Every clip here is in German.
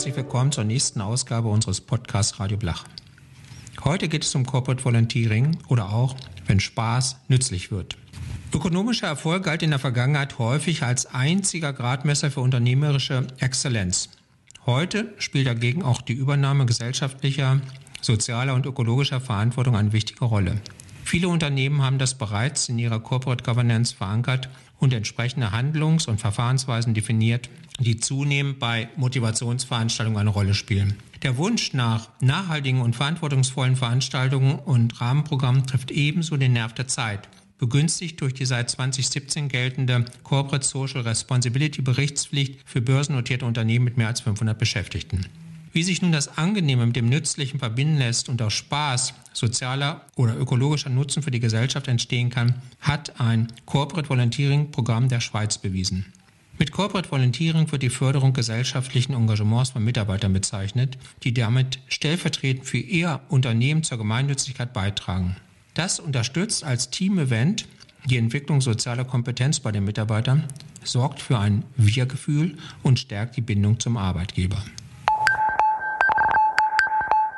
herzlich willkommen zur nächsten Ausgabe unseres Podcasts Radio Blach. Heute geht es um Corporate Volunteering oder auch, wenn Spaß nützlich wird. Ökonomischer Erfolg galt in der Vergangenheit häufig als einziger Gradmesser für unternehmerische Exzellenz. Heute spielt dagegen auch die Übernahme gesellschaftlicher, sozialer und ökologischer Verantwortung eine wichtige Rolle. Viele Unternehmen haben das bereits in ihrer Corporate Governance verankert und entsprechende Handlungs- und Verfahrensweisen definiert, die zunehmend bei Motivationsveranstaltungen eine Rolle spielen. Der Wunsch nach nachhaltigen und verantwortungsvollen Veranstaltungen und Rahmenprogrammen trifft ebenso den Nerv der Zeit begünstigt durch die seit 2017 geltende Corporate Social Responsibility Berichtspflicht für börsennotierte Unternehmen mit mehr als 500 Beschäftigten. Wie sich nun das Angenehme mit dem Nützlichen verbinden lässt und aus Spaß, sozialer oder ökologischer Nutzen für die Gesellschaft entstehen kann, hat ein Corporate Volunteering Programm der Schweiz bewiesen. Mit Corporate Volunteering wird die Förderung gesellschaftlichen Engagements von Mitarbeitern bezeichnet, die damit stellvertretend für ihr Unternehmen zur Gemeinnützigkeit beitragen. Das unterstützt als Team-Event die Entwicklung sozialer Kompetenz bei den Mitarbeitern, sorgt für ein Wir-Gefühl und stärkt die Bindung zum Arbeitgeber.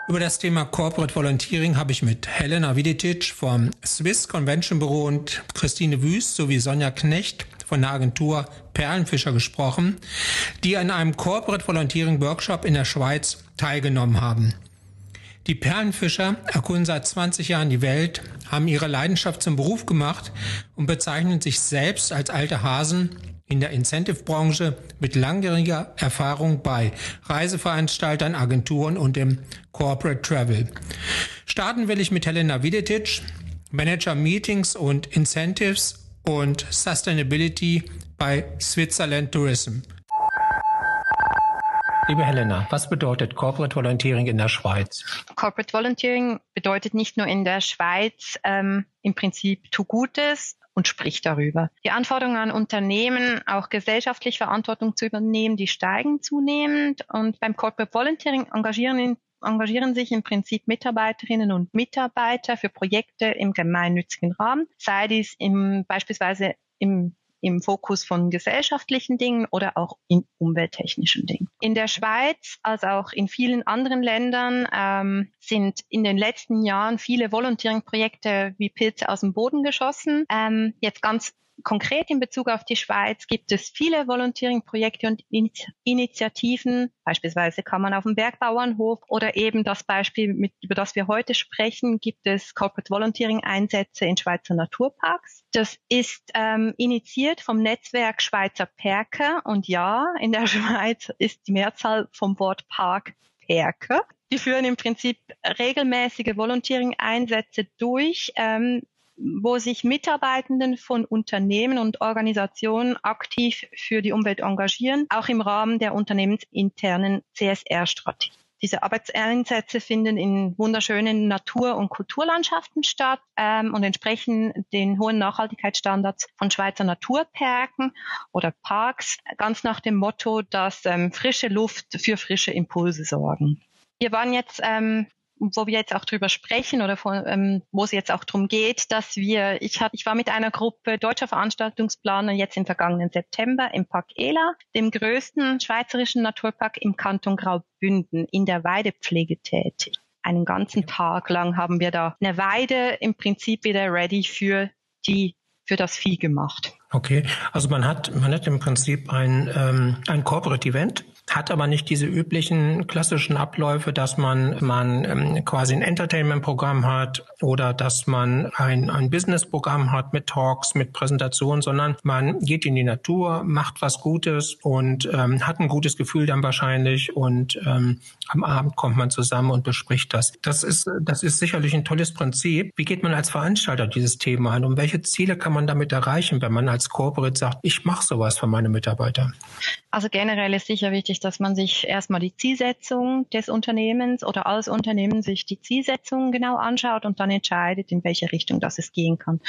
Über das Thema Corporate Volunteering habe ich mit Helena Viditic vom Swiss Convention Büro und Christine Wüst sowie Sonja Knecht von der Agentur Perlenfischer gesprochen, die an einem Corporate Volunteering Workshop in der Schweiz teilgenommen haben. Die Perlenfischer erkunden seit 20 Jahren die Welt, haben ihre Leidenschaft zum Beruf gemacht und bezeichnen sich selbst als alte Hasen in der Incentive-Branche mit langjähriger Erfahrung bei Reiseveranstaltern, Agenturen und im Corporate Travel. Starten will ich mit Helena Videtic, Manager Meetings und Incentives und Sustainability bei Switzerland Tourism. Liebe Helena, was bedeutet Corporate Volunteering in der Schweiz? Corporate Volunteering bedeutet nicht nur in der Schweiz ähm, im Prinzip tu Gutes, und spricht darüber. Die Anforderungen an Unternehmen, auch gesellschaftlich Verantwortung zu übernehmen, die steigen zunehmend und beim Corporate Volunteering engagieren engagieren sich im Prinzip Mitarbeiterinnen und Mitarbeiter für Projekte im gemeinnützigen Rahmen, sei dies im, beispielsweise im im Fokus von gesellschaftlichen Dingen oder auch in umwelttechnischen Dingen. In der Schweiz, als auch in vielen anderen Ländern, ähm, sind in den letzten Jahren viele Volunteering-Projekte wie Pilze aus dem Boden geschossen. Ähm, jetzt ganz konkret in Bezug auf die Schweiz gibt es viele Volunteering-Projekte und Initiativen. Beispielsweise kann man auf dem Bergbauernhof oder eben das Beispiel, mit, über das wir heute sprechen, gibt es Corporate Volunteering-Einsätze in Schweizer Naturparks. Das ist ähm, initiiert vom Netzwerk Schweizer Perke und ja, in der Schweiz ist die Mehrzahl vom Wort Park Perke. Die führen im Prinzip regelmäßige Volunteering-Einsätze durch, ähm, wo sich Mitarbeitenden von Unternehmen und Organisationen aktiv für die Umwelt engagieren, auch im Rahmen der unternehmensinternen CSR-Strategie. Diese Arbeitseinsätze finden in wunderschönen Natur- und Kulturlandschaften statt ähm, und entsprechen den hohen Nachhaltigkeitsstandards von Schweizer Naturparken oder Parks, ganz nach dem Motto, dass ähm, frische Luft für frische Impulse sorgen. Wir waren jetzt ähm, wo wir jetzt auch drüber sprechen oder von, ähm, wo es jetzt auch darum geht, dass wir, ich, hab, ich war mit einer Gruppe deutscher Veranstaltungsplaner jetzt im vergangenen September im Park Ela, dem größten schweizerischen Naturpark im Kanton Graubünden, in der Weidepflege tätig. Einen ganzen Tag lang haben wir da eine Weide im Prinzip wieder ready für die für das Vieh gemacht. Okay, also man hat man hat im Prinzip ein ähm, ein Corporate Event hat aber nicht diese üblichen klassischen Abläufe, dass man, man ähm, quasi ein Entertainment-Programm hat oder dass man ein, ein Business-Programm hat mit Talks, mit Präsentationen, sondern man geht in die Natur, macht was Gutes und ähm, hat ein gutes Gefühl dann wahrscheinlich und ähm, am Abend kommt man zusammen und bespricht das. Das ist, das ist sicherlich ein tolles Prinzip. Wie geht man als Veranstalter dieses Thema an und welche Ziele kann man damit erreichen, wenn man als Corporate sagt, ich mache sowas für meine Mitarbeiter? Also generell ist sicher wichtig, dass man sich erstmal die Zielsetzung des Unternehmens oder als Unternehmen sich die Zielsetzung genau anschaut und dann entscheidet, in welche Richtung das es gehen kann.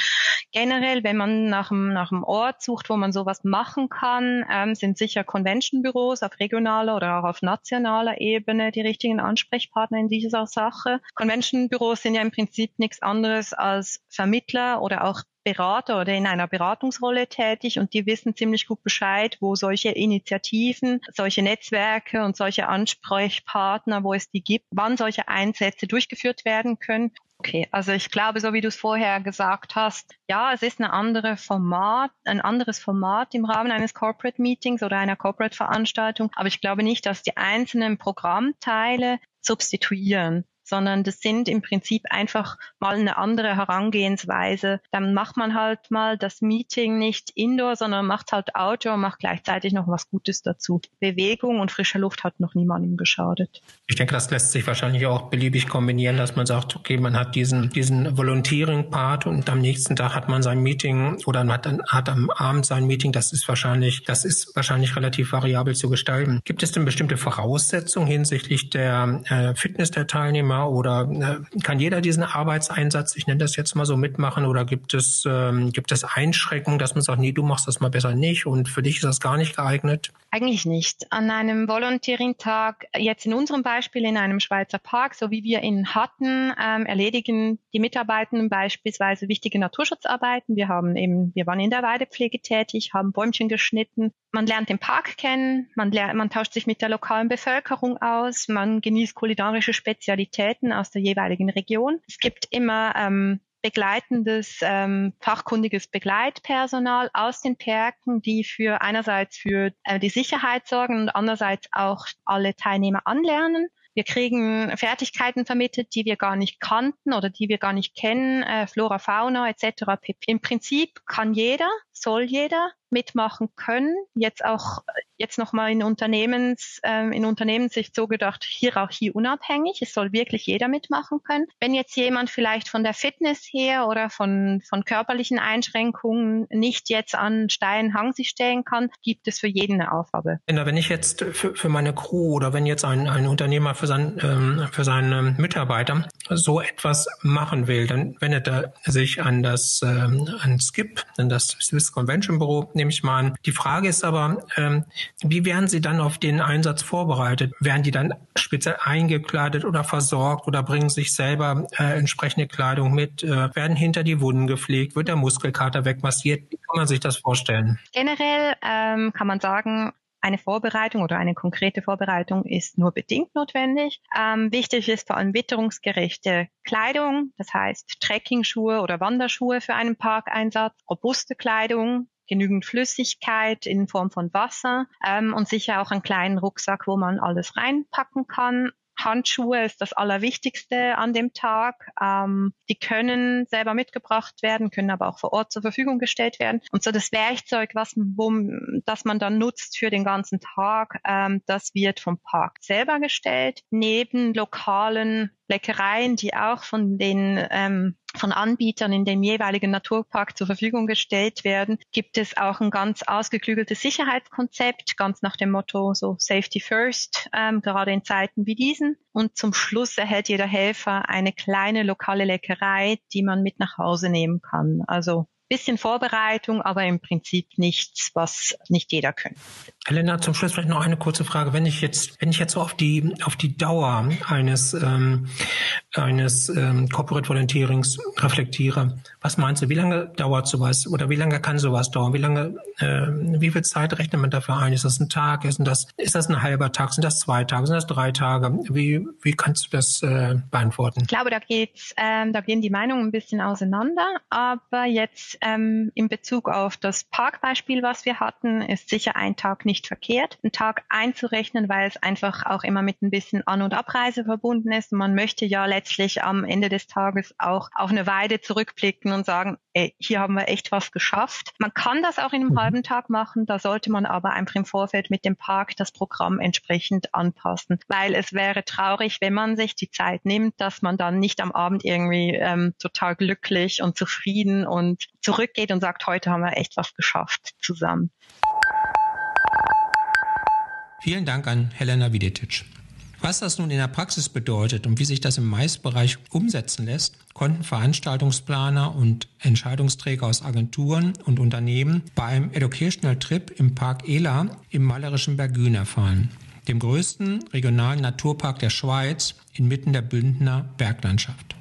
Generell, wenn man nach einem, nach einem Ort sucht, wo man sowas machen kann, ähm, sind sicher Convention-Büros auf regionaler oder auch auf nationaler Ebene die richtigen Ansprechpartner in dieser Sache. Convention-Büros sind ja im Prinzip nichts anderes als Vermittler oder auch Berater oder in einer Beratungsrolle tätig und die wissen ziemlich gut Bescheid, wo solche Initiativen, solche Netzwerke und solche Ansprechpartner, wo es die gibt, wann solche Einsätze durchgeführt werden können. Okay, also ich glaube, so wie du es vorher gesagt hast, ja, es ist eine andere Format, ein anderes Format im Rahmen eines Corporate Meetings oder einer Corporate Veranstaltung, aber ich glaube nicht, dass die einzelnen Programmteile substituieren sondern das sind im Prinzip einfach mal eine andere Herangehensweise. Dann macht man halt mal das Meeting nicht indoor, sondern macht halt outdoor, macht gleichzeitig noch was Gutes dazu. Bewegung und frische Luft hat noch niemandem geschadet. Ich denke, das lässt sich wahrscheinlich auch beliebig kombinieren, dass man sagt, okay, man hat diesen, diesen Volunteering-Part und am nächsten Tag hat man sein Meeting oder man hat, dann, hat am Abend sein Meeting. Das ist wahrscheinlich, das ist wahrscheinlich relativ variabel zu gestalten. Gibt es denn bestimmte Voraussetzungen hinsichtlich der äh, Fitness der Teilnehmer? Teilnehmer oder äh, kann jeder diesen Arbeitseinsatz, ich nenne das jetzt mal so, mitmachen oder gibt es, ähm, gibt es Einschränkungen, dass man sagt, nee, du machst das mal besser nicht und für dich ist das gar nicht geeignet? Eigentlich nicht. An einem Volunteering-Tag, jetzt in unserem Beispiel in einem Schweizer Park, so wie wir ihn hatten, ähm, erledigen die Mitarbeitenden beispielsweise wichtige Naturschutzarbeiten. Wir haben eben, wir waren in der Weidepflege tätig, haben Bäumchen geschnitten. Man lernt den Park kennen, man, lernt, man tauscht sich mit der lokalen Bevölkerung aus, man genießt kulinarische Spezialitäten aus der jeweiligen Region. Es gibt immer ähm, begleitendes, ähm, fachkundiges Begleitpersonal aus den Perken, die für einerseits für äh, die Sicherheit sorgen und andererseits auch alle Teilnehmer anlernen. Wir kriegen Fertigkeiten vermittelt, die wir gar nicht kannten oder die wir gar nicht kennen, äh, Flora, Fauna etc. Im Prinzip kann jeder, soll jeder mitmachen können. Jetzt auch jetzt nochmal in Unternehmens ähm, in Unternehmenssicht so gedacht, Hierarchie unabhängig. Es soll wirklich jeder mitmachen können. Wenn jetzt jemand vielleicht von der Fitness her oder von von körperlichen Einschränkungen nicht jetzt an steilen Hang sich stellen kann, gibt es für jeden eine Aufgabe. Wenn ich jetzt für, für meine Crew oder wenn jetzt ein, ein Unternehmer für, sein, ähm, für seine Mitarbeiter so etwas machen will, dann wendet er sich an das ähm, an SKIP, an das Swiss Convention Büro, nehme ich mal an. Die Frage ist aber, ähm, wie werden Sie dann auf den Einsatz vorbereitet? Werden die dann speziell eingekleidet oder versorgt oder bringen sich selber äh, entsprechende Kleidung mit? Äh, werden hinter die Wunden gepflegt? Wird der Muskelkater wegmassiert? Wie kann man sich das vorstellen? Generell ähm, kann man sagen, eine Vorbereitung oder eine konkrete Vorbereitung ist nur bedingt notwendig. Ähm, wichtig ist vor allem witterungsgerechte Kleidung, das heißt Trekkingschuhe oder Wanderschuhe für einen Parkeinsatz, robuste Kleidung, genügend Flüssigkeit in Form von Wasser ähm, und sicher auch einen kleinen Rucksack, wo man alles reinpacken kann. Handschuhe ist das Allerwichtigste an dem Tag. Ähm, die können selber mitgebracht werden, können aber auch vor Ort zur Verfügung gestellt werden. Und so das Werkzeug, was wo, das man dann nutzt für den ganzen Tag, ähm, das wird vom Park selber gestellt. Neben lokalen Leckereien, die auch von den ähm, von Anbietern in dem jeweiligen Naturpark zur Verfügung gestellt werden, gibt es auch ein ganz ausgeklügeltes Sicherheitskonzept, ganz nach dem Motto so Safety First, ähm, gerade in Zeiten wie diesen. Und zum Schluss erhält jeder Helfer eine kleine lokale Leckerei, die man mit nach Hause nehmen kann. Also bisschen Vorbereitung, aber im Prinzip nichts, was nicht jeder könnte. Helena, zum Schluss vielleicht noch eine kurze Frage. Wenn ich jetzt, wenn ich jetzt so auf die, auf die Dauer eines, ähm, eines ähm, Corporate Volunteerings reflektiere, was meinst du, wie lange dauert sowas oder wie lange kann sowas dauern? Wie lange, äh, wie viel Zeit rechnet man dafür ein? Ist das ein Tag? Ist das, ist das ein halber Tag? Sind das zwei Tage? Sind das drei Tage? Wie, wie kannst du das äh, beantworten? Ich glaube, da geht's, ähm, da gehen die Meinungen ein bisschen auseinander, aber jetzt ähm, in Bezug auf das Parkbeispiel, was wir hatten, ist sicher ein Tag nicht verkehrt, einen Tag einzurechnen, weil es einfach auch immer mit ein bisschen An- und Abreise verbunden ist. Man möchte ja letztlich am Ende des Tages auch auf eine Weide zurückblicken und sagen, ey, hier haben wir echt was geschafft. Man kann das auch in einem mhm. halben Tag machen, da sollte man aber einfach im Vorfeld mit dem Park das Programm entsprechend anpassen, weil es wäre traurig, wenn man sich die Zeit nimmt, dass man dann nicht am Abend irgendwie ähm, total glücklich und zufrieden und zurückgeht und sagt, heute haben wir echt was geschafft zusammen. Vielen Dank an Helena Videtic. Was das nun in der Praxis bedeutet und wie sich das im Maisbereich umsetzen lässt, konnten Veranstaltungsplaner und Entscheidungsträger aus Agenturen und Unternehmen beim Educational Trip im Park Ela im malerischen Bergün erfahren, dem größten regionalen Naturpark der Schweiz inmitten der Bündner Berglandschaft.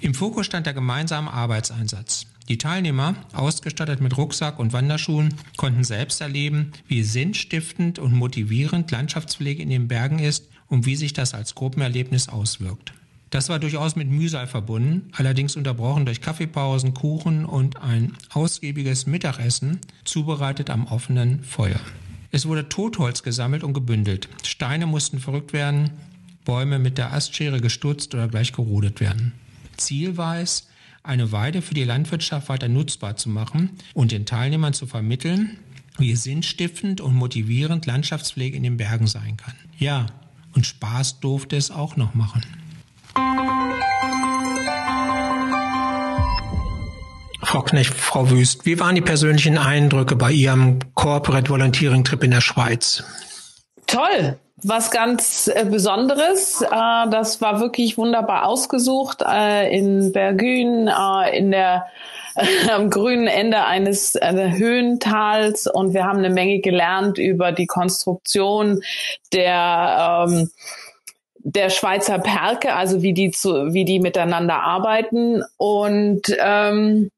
Im Fokus stand der gemeinsame Arbeitseinsatz Die Teilnehmer, ausgestattet mit Rucksack und Wanderschuhen, konnten selbst erleben, wie sinnstiftend und motivierend Landschaftspflege in den Bergen ist und wie sich das als Gruppenerlebnis auswirkt. Das war durchaus mit Mühsal verbunden, allerdings unterbrochen durch Kaffeepausen, Kuchen und ein ausgiebiges Mittagessen, zubereitet am offenen Feuer. Es wurde Totholz gesammelt und gebündelt. Steine mussten verrückt werden, Bäume mit der Astschere gestutzt oder gleich gerodet werden. Ziel war es, eine Weide für die Landwirtschaft weiter nutzbar zu machen und den Teilnehmern zu vermitteln, wie sinnstiftend und motivierend Landschaftspflege in den Bergen sein kann. Ja, und Spaß durfte es auch noch machen. Frau Knecht, Frau Wüst, wie waren die persönlichen Eindrücke bei Ihrem Corporate Volunteering Trip in der Schweiz? Toll, was ganz äh, Besonderes. Äh, das war wirklich wunderbar ausgesucht äh, in Bergün, in der am grünen Ende eines Höhentals und wir haben eine Menge gelernt über die Konstruktion der ähm, der Schweizer Perke, also wie die zu, wie die miteinander arbeiten. Und ähm,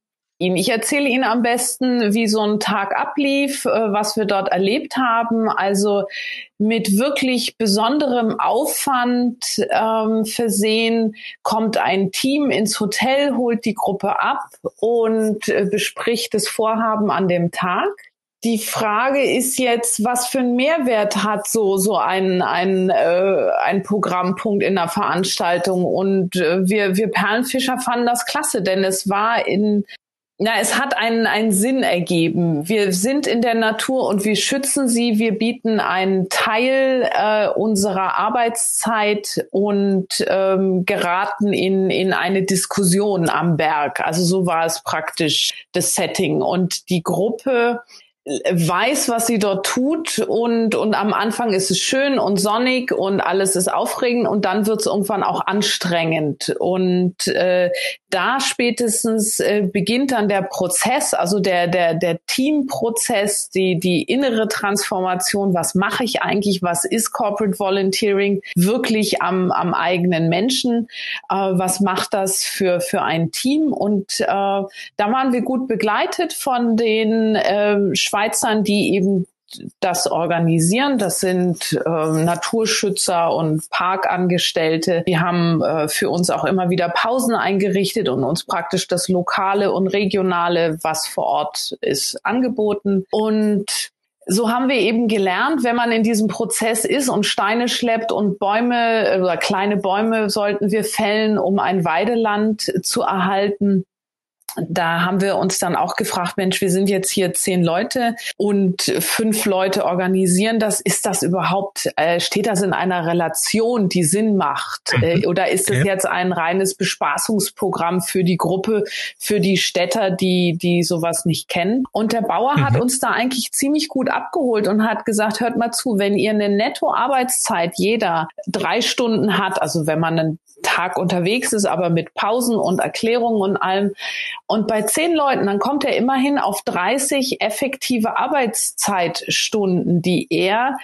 Ihnen. Ich erzähle Ihnen am besten, wie so ein Tag ablief, was wir dort erlebt haben. Also mit wirklich besonderem Aufwand ähm, versehen kommt ein Team ins Hotel, holt die Gruppe ab und äh, bespricht das Vorhaben an dem Tag. Die Frage ist jetzt, was für einen Mehrwert hat so so ein ein äh, ein Programmpunkt in der Veranstaltung? Und äh, wir wir Perlenfischer fanden das klasse, denn es war in na, es hat einen, einen Sinn ergeben. Wir sind in der Natur und wir schützen sie. Wir bieten einen Teil äh, unserer Arbeitszeit und ähm, geraten in, in eine Diskussion am Berg. Also so war es praktisch das Setting. Und die Gruppe weiß, was sie dort tut und, und am Anfang ist es schön und sonnig und alles ist aufregend und dann wird es irgendwann auch anstrengend. Und äh, da spätestens äh, beginnt dann der Prozess, also der, der, der Teamprozess, die, die innere Transformation, was mache ich eigentlich, was ist Corporate Volunteering, wirklich am, am eigenen Menschen, äh, was macht das für, für ein Team. Und äh, da waren wir gut begleitet von den äh, Schweizern, die eben das organisieren. Das sind äh, Naturschützer und Parkangestellte. Die haben äh, für uns auch immer wieder Pausen eingerichtet und uns praktisch das Lokale und Regionale, was vor Ort ist, angeboten. Und so haben wir eben gelernt, wenn man in diesem Prozess ist und Steine schleppt und Bäume äh, oder kleine Bäume sollten wir fällen, um ein Weideland zu erhalten, da haben wir uns dann auch gefragt, Mensch, wir sind jetzt hier zehn Leute und fünf Leute organisieren das. Ist das überhaupt, äh, steht das in einer Relation, die Sinn macht? Mhm. Äh, oder ist es okay. jetzt ein reines Bespaßungsprogramm für die Gruppe, für die Städter, die, die sowas nicht kennen? Und der Bauer mhm. hat uns da eigentlich ziemlich gut abgeholt und hat gesagt, hört mal zu, wenn ihr eine Netto-Arbeitszeit jeder drei Stunden hat, also wenn man einen Tag unterwegs ist, aber mit Pausen und Erklärungen und allem. Und bei zehn Leuten, dann kommt er immerhin auf 30 effektive Arbeitszeitstunden, die er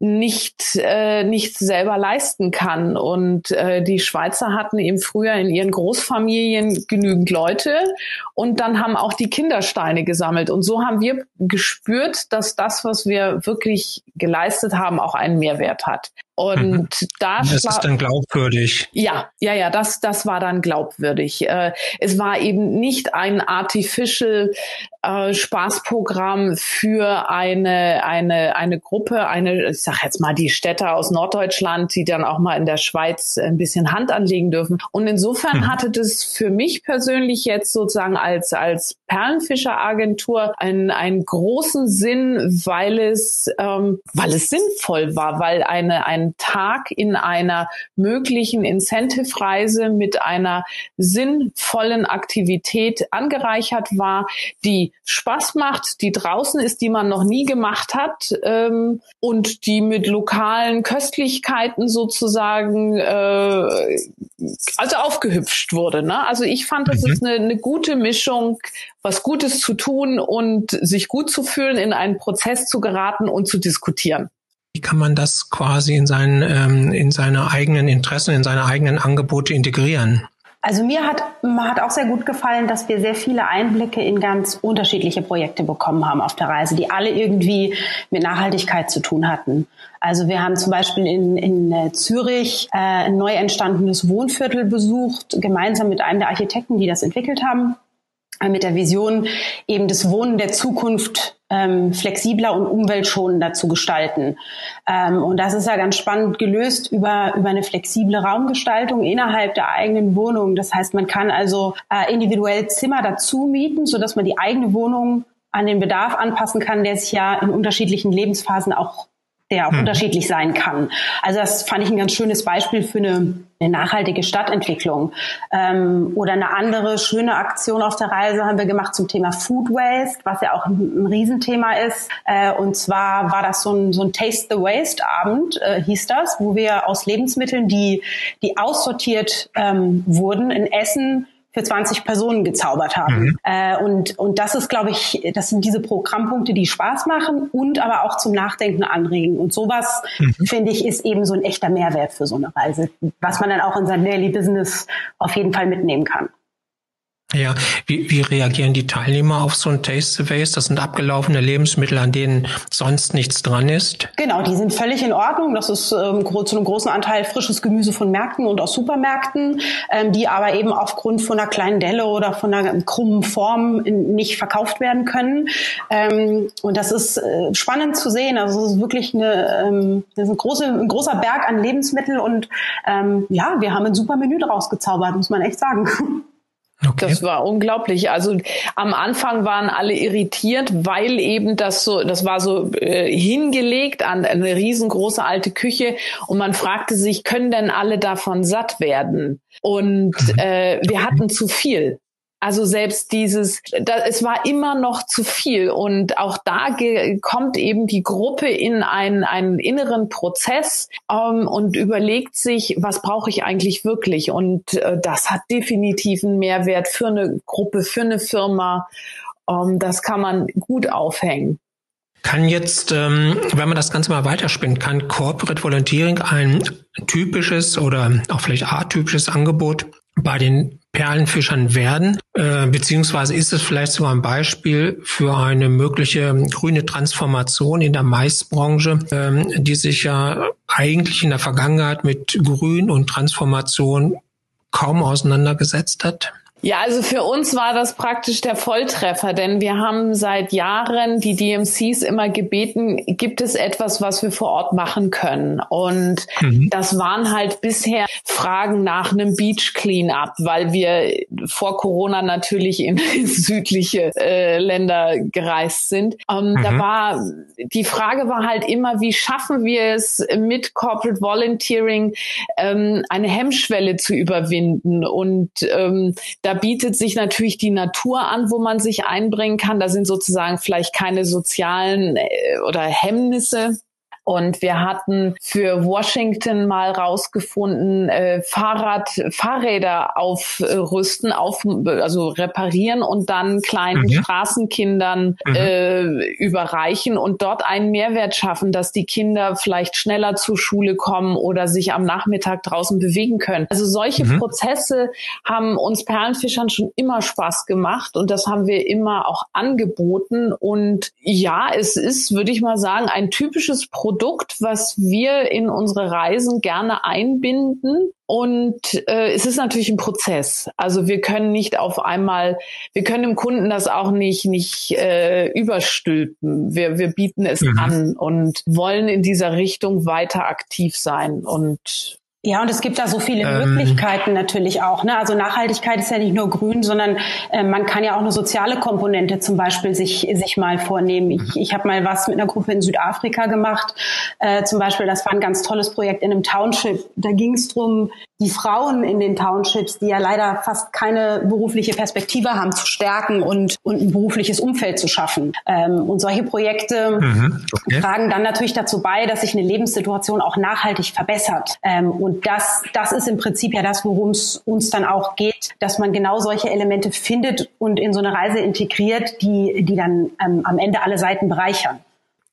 nicht äh, nicht selber leisten kann. Und äh, die Schweizer hatten eben früher in ihren Großfamilien genügend Leute. Und dann haben auch die Kindersteine gesammelt. Und so haben wir gespürt, dass das was wir wirklich geleistet haben auch einen Mehrwert hat und mhm. das, das ist dann glaubwürdig. Ja, ja, ja, das, das war dann glaubwürdig. Äh, es war eben nicht ein artificial äh, Spaßprogramm für eine, eine, eine Gruppe, eine, ich sag jetzt mal die Städter aus Norddeutschland, die dann auch mal in der Schweiz ein bisschen Hand anlegen dürfen. Und insofern mhm. hatte das für mich persönlich jetzt sozusagen als, als Perlenfischeragentur einen, einen großen Sinn, weil es, ähm, weil es sinnvoll war, weil eine, eine einen Tag in einer möglichen Incentive-Reise mit einer sinnvollen Aktivität angereichert war, die Spaß macht, die draußen ist, die man noch nie gemacht hat ähm, und die mit lokalen Köstlichkeiten sozusagen äh, also aufgehübscht wurde. Ne? Also ich fand, das mhm. ist eine, eine gute Mischung, was Gutes zu tun und sich gut zu fühlen, in einen Prozess zu geraten und zu diskutieren. Wie kann man das quasi in, seinen, ähm, in seine eigenen Interessen, in seine eigenen Angebote integrieren? Also mir hat, hat auch sehr gut gefallen, dass wir sehr viele Einblicke in ganz unterschiedliche Projekte bekommen haben auf der Reise, die alle irgendwie mit Nachhaltigkeit zu tun hatten. Also wir haben zum Beispiel in, in äh, Zürich äh, ein neu entstandenes Wohnviertel besucht, gemeinsam mit einem der Architekten, die das entwickelt haben. Äh, mit der Vision, eben das Wohnen der Zukunft ähm, flexibler und umweltschonender zu gestalten. Ähm, und das ist ja ganz spannend gelöst über, über eine flexible Raumgestaltung innerhalb der eigenen Wohnung. Das heißt, man kann also äh, individuell Zimmer dazu mieten, sodass man die eigene Wohnung an den Bedarf anpassen kann, der sich ja in unterschiedlichen Lebensphasen auch der auch hm. unterschiedlich sein kann. Also das fand ich ein ganz schönes Beispiel für eine, eine nachhaltige Stadtentwicklung. Ähm, oder eine andere schöne Aktion auf der Reise haben wir gemacht zum Thema Food Waste, was ja auch ein, ein Riesenthema ist. Äh, und zwar war das so ein, so ein Taste the Waste Abend, äh, hieß das, wo wir aus Lebensmitteln, die, die aussortiert ähm, wurden, in Essen für 20 Personen gezaubert haben. Mhm. Äh, und, und das ist, glaube ich, das sind diese Programmpunkte, die Spaß machen und aber auch zum Nachdenken anregen. Und sowas, mhm. finde ich, ist eben so ein echter Mehrwert für so eine Reise, was man dann auch in sein Daily Business auf jeden Fall mitnehmen kann. Ja, wie, wie reagieren die Teilnehmer auf so ein Taste the Waste? Das sind abgelaufene Lebensmittel, an denen sonst nichts dran ist. Genau, die sind völlig in Ordnung. Das ist ähm, zu einem großen Anteil frisches Gemüse von Märkten und aus Supermärkten, ähm, die aber eben aufgrund von einer kleinen Delle oder von einer krummen Form nicht verkauft werden können. Ähm, und das ist äh, spannend zu sehen. Also es ist wirklich eine, ähm, das ist ein, große, ein großer Berg an Lebensmitteln und ähm, ja, wir haben ein super Menü daraus gezaubert, muss man echt sagen. Okay. Das war unglaublich. Also am Anfang waren alle irritiert, weil eben das so, das war so äh, hingelegt an eine riesengroße alte Küche und man fragte sich, können denn alle davon satt werden? Und mhm. äh, wir hatten zu viel. Also selbst dieses, da, es war immer noch zu viel und auch da kommt eben die Gruppe in einen, einen inneren Prozess ähm, und überlegt sich, was brauche ich eigentlich wirklich? Und äh, das hat definitiv einen Mehrwert für eine Gruppe, für eine Firma. Ähm, das kann man gut aufhängen. Kann jetzt, ähm, wenn man das Ganze mal weiterspinnt, kann Corporate Volunteering ein typisches oder auch vielleicht atypisches Angebot bei den Perlenfischern werden, äh, beziehungsweise ist es vielleicht sogar ein Beispiel für eine mögliche grüne Transformation in der Maisbranche, ähm, die sich ja eigentlich in der Vergangenheit mit Grün und Transformation kaum auseinandergesetzt hat? Ja, also für uns war das praktisch der Volltreffer, denn wir haben seit Jahren die DMCs immer gebeten, gibt es etwas, was wir vor Ort machen können? Und mhm. das waren halt bisher Fragen nach einem Beach Cleanup, weil wir vor Corona natürlich in südliche äh, Länder gereist sind. Ähm, mhm. Da war die Frage war halt immer, wie schaffen wir es mit Corporate Volunteering ähm, eine Hemmschwelle zu überwinden? Und ähm, da bietet sich natürlich die Natur an, wo man sich einbringen kann. Da sind sozusagen vielleicht keine sozialen äh, oder Hemmnisse und wir hatten für Washington mal rausgefunden, äh, Fahrrad, Fahrräder aufrüsten, auf, also reparieren und dann kleinen mhm. Straßenkindern mhm. äh, überreichen und dort einen Mehrwert schaffen, dass die Kinder vielleicht schneller zur Schule kommen oder sich am Nachmittag draußen bewegen können. Also solche mhm. Prozesse haben uns Perlenfischern schon immer Spaß gemacht und das haben wir immer auch angeboten. Und ja, es ist, würde ich mal sagen, ein typisches Produkt, Produkt, was wir in unsere Reisen gerne einbinden. Und äh, es ist natürlich ein Prozess. Also wir können nicht auf einmal, wir können dem Kunden das auch nicht nicht äh, überstülpen. Wir wir bieten es mhm. an und wollen in dieser Richtung weiter aktiv sein und ja, und es gibt da so viele ähm. Möglichkeiten natürlich auch. Ne? Also Nachhaltigkeit ist ja nicht nur grün, sondern äh, man kann ja auch eine soziale Komponente zum Beispiel sich, sich mal vornehmen. Ich, ich habe mal was mit einer Gruppe in Südafrika gemacht. Äh, zum Beispiel, das war ein ganz tolles Projekt in einem Township. Da ging es drum, die Frauen in den Townships, die ja leider fast keine berufliche Perspektive haben, zu stärken und, und ein berufliches Umfeld zu schaffen. Ähm, und solche Projekte mhm, okay. tragen dann natürlich dazu bei, dass sich eine Lebenssituation auch nachhaltig verbessert. Ähm, und das, das ist im Prinzip ja das, worum es uns dann auch geht, dass man genau solche Elemente findet und in so eine Reise integriert, die, die dann ähm, am Ende alle Seiten bereichern.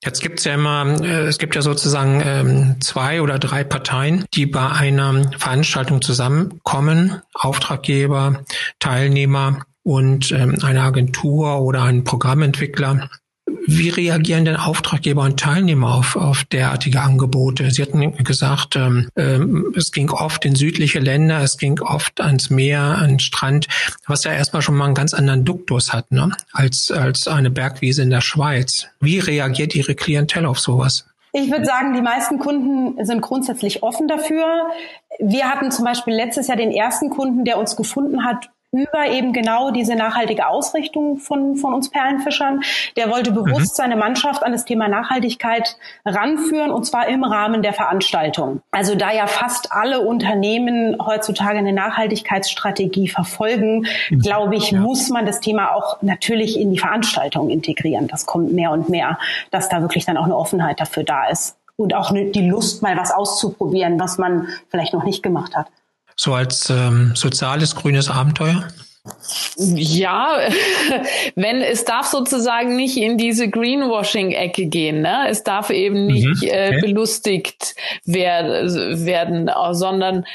Jetzt gibt's ja immer, äh, es gibt ja sozusagen ähm, zwei oder drei Parteien, die bei einer Veranstaltung zusammenkommen, Auftraggeber, Teilnehmer und ähm, eine Agentur oder ein Programmentwickler. Wie reagieren denn Auftraggeber und Teilnehmer auf, auf derartige Angebote? Sie hatten gesagt, ähm, ähm, es ging oft in südliche Länder, es ging oft ans Meer, an den Strand, was ja erstmal schon mal einen ganz anderen Duktus hat, ne? als, als eine Bergwiese in der Schweiz. Wie reagiert Ihre Klientel auf sowas? Ich würde sagen, die meisten Kunden sind grundsätzlich offen dafür. Wir hatten zum Beispiel letztes Jahr den ersten Kunden, der uns gefunden hat über eben genau diese nachhaltige Ausrichtung von, von uns Perlenfischern. Der wollte bewusst mhm. seine Mannschaft an das Thema Nachhaltigkeit ranführen und zwar im Rahmen der Veranstaltung. Also da ja fast alle Unternehmen heutzutage eine Nachhaltigkeitsstrategie verfolgen, mhm. glaube ich, ja. muss man das Thema auch natürlich in die Veranstaltung integrieren. Das kommt mehr und mehr, dass da wirklich dann auch eine Offenheit dafür da ist und auch die Lust, mal was auszuprobieren, was man vielleicht noch nicht gemacht hat. So als ähm, soziales grünes Abenteuer? Ja, wenn es darf sozusagen nicht in diese Greenwashing-Ecke gehen. Ne? Es darf eben nicht mhm, okay. äh, belustigt werden, werden, sondern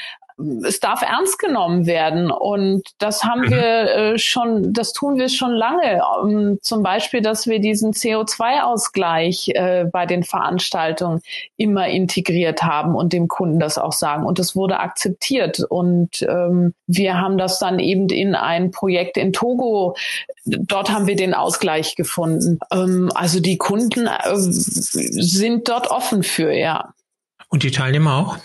es darf ernst genommen werden und das haben mhm. wir äh, schon, das tun wir schon lange. Um, ähm, zum Beispiel, dass wir diesen CO2-Ausgleich äh, bei den Veranstaltungen immer integriert haben und dem Kunden das auch sagen. Und das wurde akzeptiert und ähm, wir haben das dann eben in ein Projekt in Togo. Dort haben wir den Ausgleich gefunden. Ähm, also die Kunden äh, sind dort offen für, ja. Und die Teilnehmer auch?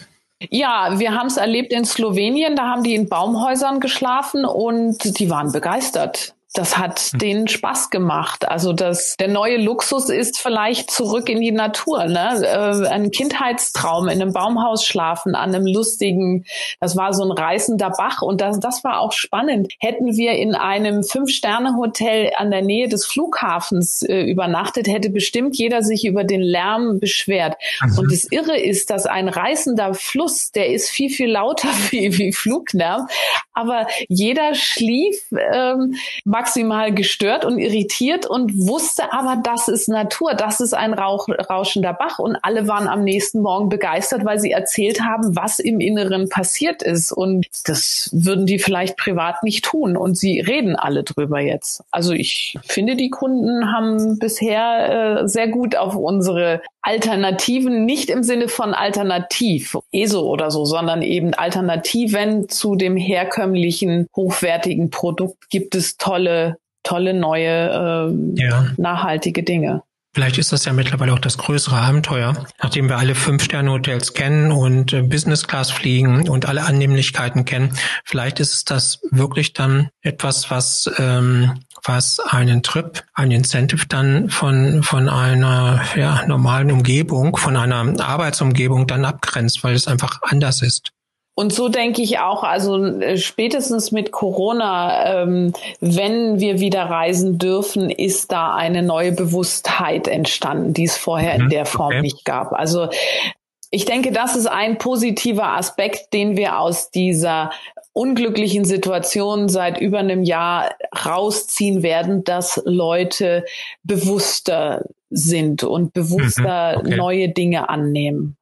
Ja, wir haben es erlebt in Slowenien, da haben die in Baumhäusern geschlafen und die waren begeistert. Das hat hm. denen Spaß gemacht. Also das, der neue Luxus ist vielleicht zurück in die Natur. Ne? Äh, ein Kindheitstraum in einem Baumhaus schlafen, an einem lustigen, das war so ein reißender Bach und das, das war auch spannend. Hätten wir in einem Fünf-Sterne-Hotel an der Nähe des Flughafens äh, übernachtet, hätte bestimmt jeder sich über den Lärm beschwert. Mhm. Und das Irre ist, dass ein reißender Fluss, der ist viel, viel lauter wie, wie Fluglärm, aber jeder schlief ähm, maximal gestört und irritiert und wusste aber, das ist Natur, das ist ein Rauch, rauschender Bach. Und alle waren am nächsten Morgen begeistert, weil sie erzählt haben, was im Inneren passiert ist. Und das würden die vielleicht privat nicht tun. Und sie reden alle drüber jetzt. Also ich finde, die Kunden haben bisher äh, sehr gut auf unsere Alternativen, nicht im Sinne von alternativ, ESO oder so, sondern eben Alternativen zu dem herkömmlichen, hochwertigen Produkt. Gibt es tolle, tolle neue, äh, ja. nachhaltige Dinge. Vielleicht ist das ja mittlerweile auch das größere Abenteuer, nachdem wir alle Fünf-Sterne-Hotels kennen und äh, Business Class fliegen und alle Annehmlichkeiten kennen. Vielleicht ist es das wirklich dann etwas, was ähm, was einen Trip, ein Incentive dann von von einer ja, normalen Umgebung, von einer Arbeitsumgebung dann abgrenzt, weil es einfach anders ist. Und so denke ich auch, also äh, spätestens mit Corona, ähm, wenn wir wieder reisen dürfen, ist da eine neue Bewusstheit entstanden, die es vorher mhm, in der Form okay. nicht gab. Also ich denke, das ist ein positiver Aspekt, den wir aus dieser unglücklichen Situation seit über einem Jahr rausziehen werden, dass Leute bewusster sind und bewusster mhm, okay. neue Dinge annehmen.